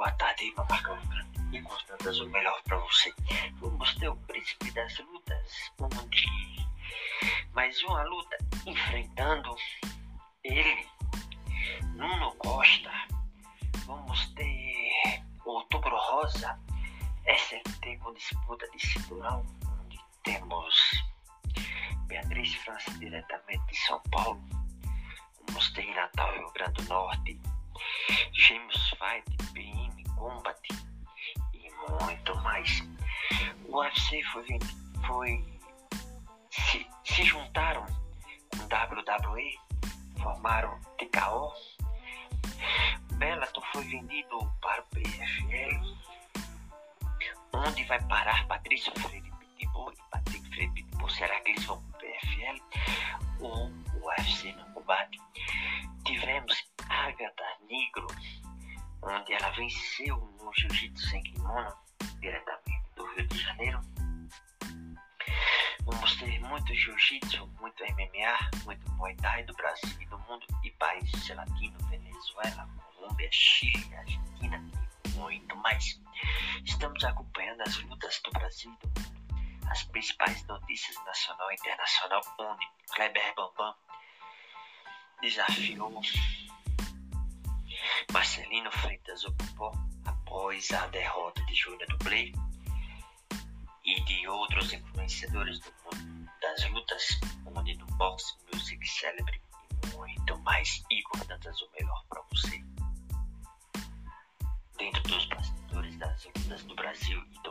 Boa tarde, Mamarcão. E constantas o melhor pra você. Vamos ter o príncipe das lutas. Onde mais uma luta enfrentando ele, Nuno Costa. Vamos ter Outubro Rosa, SFT com disputa de cinturão, onde temos Beatriz França diretamente de São Paulo. Vamos ter Natal, Rio Grande do Norte, O UFC foi, foi se, se juntaram com WWE, formaram TKO. Bellator foi vendido para o PFL, onde vai parar Patrício Freire Pitbull e Patrick Freire Pitbull. Será que eles vão para o PFL ou o UFC no combate? Tivemos Agatha Negro, onde ela venceu no Jiu-Jitsu sem kimono, diretamente Rio de Janeiro. Vamos ter muito Jiu-Jitsu, muito MMA, muito Muay Thai do Brasil e do mundo e países latinos, Venezuela, Colômbia, Chile, Argentina e muito mais. Estamos acompanhando as lutas do Brasil e do mundo, as principais notícias nacional e internacional, onde Kleber Bambam desafiou Marcelino Freitas ocupou após a derrota de Júnior do Play e de outros influenciadores do mundo das lutas, onde no boxe, music, celebre e muito mais. Igor Dantas, o melhor para você. Dentro dos bastidores das lutas do Brasil e do.